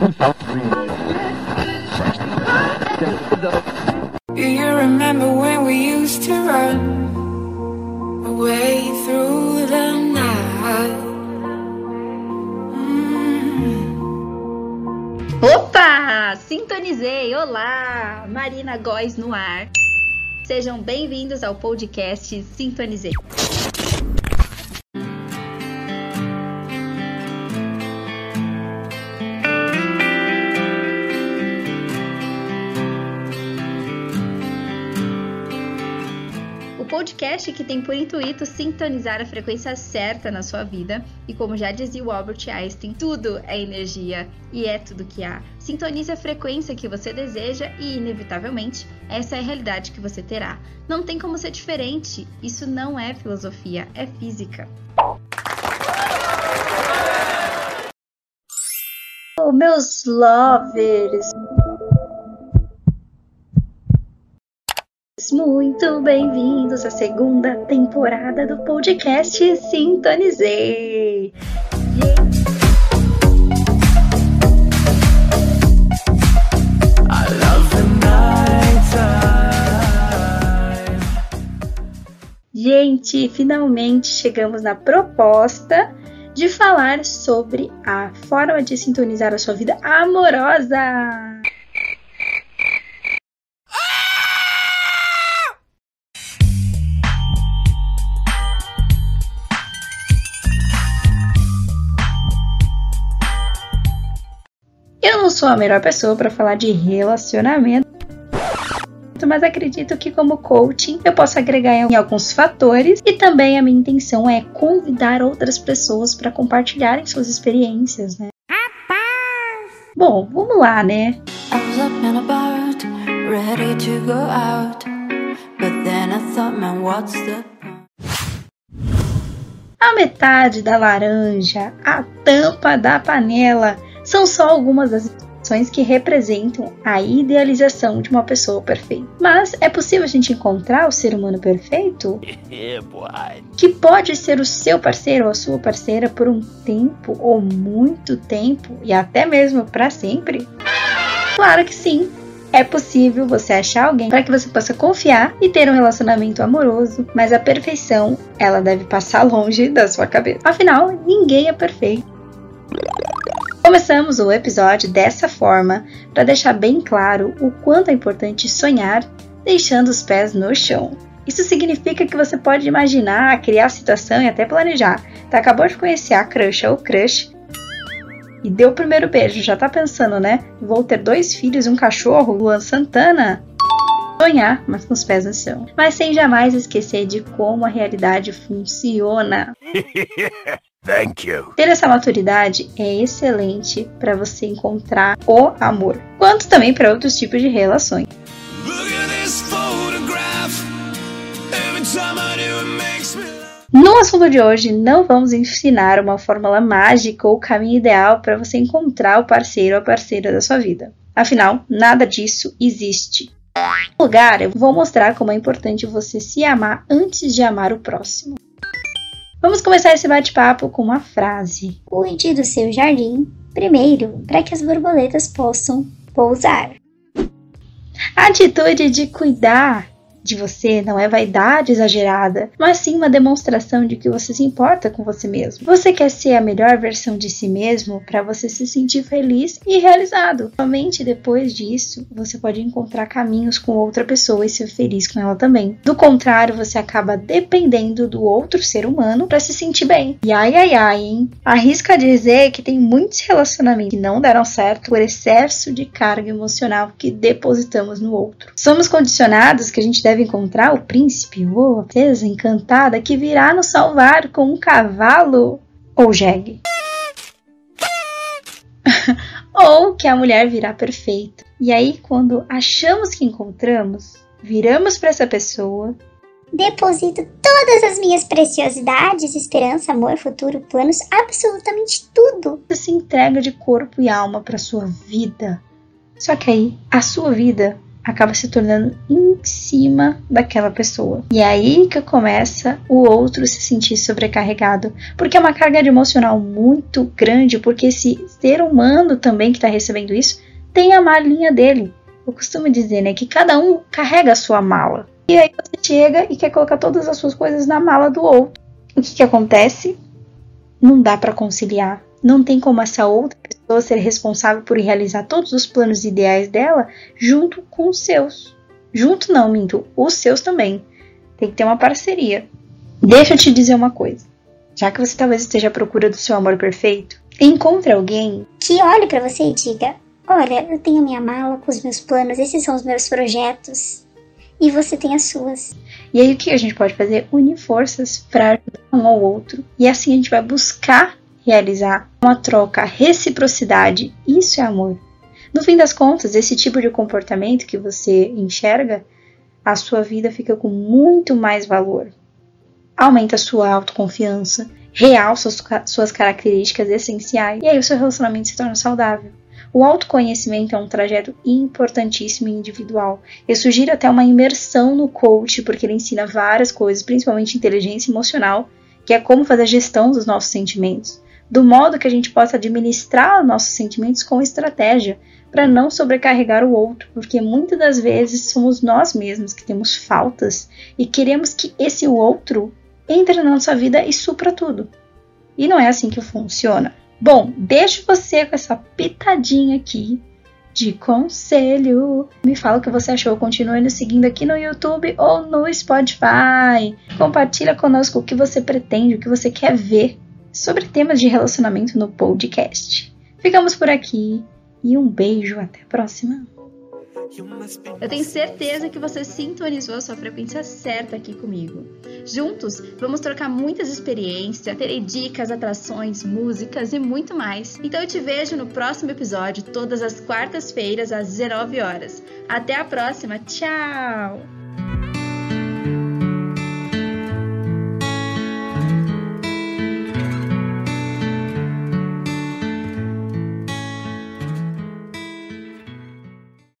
Do you remember when we used to run away through the night? Mm. Opa! Sintonizei! Olá! Marina Góes no ar. Sejam bem-vindos ao podcast Sintonizei. Podcast que tem por intuito sintonizar a frequência certa na sua vida. E como já dizia o Albert Einstein, tudo é energia e é tudo que há. Sintonize a frequência que você deseja e, inevitavelmente, essa é a realidade que você terá. Não tem como ser diferente. Isso não é filosofia, é física. Oh, meus lovers! Muito bem-vindos à segunda temporada do podcast Sintonizei. Gente, finalmente chegamos na proposta de falar sobre a forma de sintonizar a sua vida amorosa. Sou a melhor pessoa para falar de relacionamento, mas acredito que como coaching eu posso agregar em alguns fatores e também a minha intenção é convidar outras pessoas para compartilharem suas experiências, né? Bom, vamos lá, né? A metade da laranja, a tampa da panela são só algumas das ações que representam a idealização de uma pessoa perfeita. Mas é possível a gente encontrar o ser humano perfeito? que pode ser o seu parceiro ou a sua parceira por um tempo ou muito tempo e até mesmo para sempre? Claro que sim. É possível você achar alguém para que você possa confiar e ter um relacionamento amoroso, mas a perfeição, ela deve passar longe da sua cabeça. Afinal, ninguém é perfeito. Começamos o episódio dessa forma para deixar bem claro o quanto é importante sonhar deixando os pés no chão. Isso significa que você pode imaginar, criar a situação e até planejar. Tá, acabou de conhecer a crush ou crush e deu o primeiro beijo, já tá pensando, né? Vou ter dois filhos e um cachorro, Luan Santana? Sonhar, mas com os pés no chão. Mas sem jamais esquecer de como a realidade funciona. Thank you. Ter essa maturidade é excelente para você encontrar o amor, quanto também para outros tipos de relações. No assunto de hoje, não vamos ensinar uma fórmula mágica ou caminho ideal para você encontrar o parceiro ou a parceira da sua vida. Afinal, nada disso existe. No lugar, eu vou mostrar como é importante você se amar antes de amar o próximo. Vamos começar esse bate-papo com uma frase. Cuide do seu jardim primeiro, para que as borboletas possam pousar. A atitude de cuidar de você não é vaidade exagerada, mas sim uma demonstração de que você se importa com você mesmo. Você quer ser a melhor versão de si mesmo para você se sentir feliz e realizado. Somente depois disso você pode encontrar caminhos com outra pessoa e ser feliz com ela também. Do contrário, você acaba dependendo do outro ser humano para se sentir bem. E ai ai ai, hein? Arrisca dizer que tem muitos relacionamentos que não deram certo por excesso de carga emocional que depositamos no outro. Somos condicionados que a gente deve deve encontrar o príncipe ou a princesa encantada que virá nos salvar com um cavalo ou jegue. ou que a mulher virá perfeita. E aí, quando achamos que encontramos, viramos para essa pessoa. Deposito todas as minhas preciosidades, esperança, amor, futuro, planos, absolutamente tudo. Você se entrega de corpo e alma para sua vida. Só que aí, a sua vida acaba se tornando em cima daquela pessoa. E é aí que começa o outro se sentir sobrecarregado, porque é uma carga emocional muito grande, porque esse ser humano também que está recebendo isso tem a malinha dele. Eu costumo dizer, né, que cada um carrega a sua mala. E aí você chega e quer colocar todas as suas coisas na mala do outro. O que, que acontece? Não dá para conciliar. Não tem como essa outra pessoa ser responsável por realizar todos os planos ideais dela junto com os seus. Junto não, minto, os seus também. Tem que ter uma parceria. Deixa eu te dizer uma coisa. Já que você talvez esteja à procura do seu amor perfeito, encontre alguém que olhe para você e diga: Olha, eu tenho minha mala com os meus planos, esses são os meus projetos. E você tem as suas. E aí o que a gente pode fazer? Unir forças para ajudar um ao outro. E assim a gente vai buscar realizar uma troca, reciprocidade. Isso é amor. No fim das contas, esse tipo de comportamento que você enxerga, a sua vida fica com muito mais valor. Aumenta a sua autoconfiança, realça suas características essenciais e aí o seu relacionamento se torna saudável. O autoconhecimento é um trajeto importantíssimo e individual. Eu sugiro até uma imersão no coach, porque ele ensina várias coisas, principalmente inteligência emocional, que é como fazer a gestão dos nossos sentimentos do modo que a gente possa administrar os nossos sentimentos com estratégia, para não sobrecarregar o outro, porque muitas das vezes somos nós mesmos que temos faltas e queremos que esse outro entre na nossa vida e supra tudo. E não é assim que funciona. Bom, deixo você com essa pitadinha aqui de conselho. Me fala o que você achou. Continue nos seguindo aqui no YouTube ou no Spotify. Compartilha conosco o que você pretende, o que você quer ver sobre temas de relacionamento no podcast. Ficamos por aqui e um beijo, até a próxima. Eu tenho certeza que você sintonizou a sua frequência certa aqui comigo. Juntos, vamos trocar muitas experiências, terei dicas, atrações, músicas e muito mais. Então eu te vejo no próximo episódio, todas as quartas-feiras às 19 horas. Até a próxima, tchau!